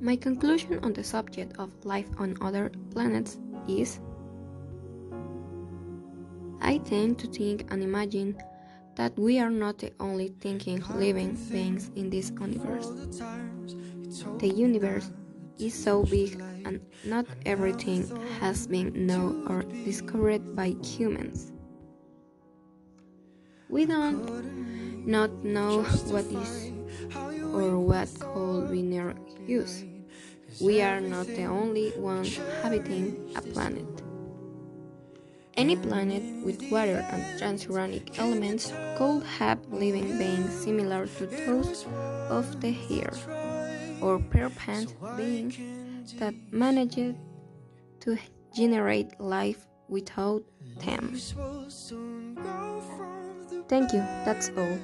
My conclusion on the subject of life on other planets is I tend to think and imagine that we are not the only thinking living beings in this universe. The universe is so big and not everything has been known or discovered by humans. We don't not know what is or what use. We are not the only ones habiting a planet. Any planet with water and transuranic elements could have living beings similar to those of the here, or perhaps beings that managed to generate life without them. Thank you, that's all.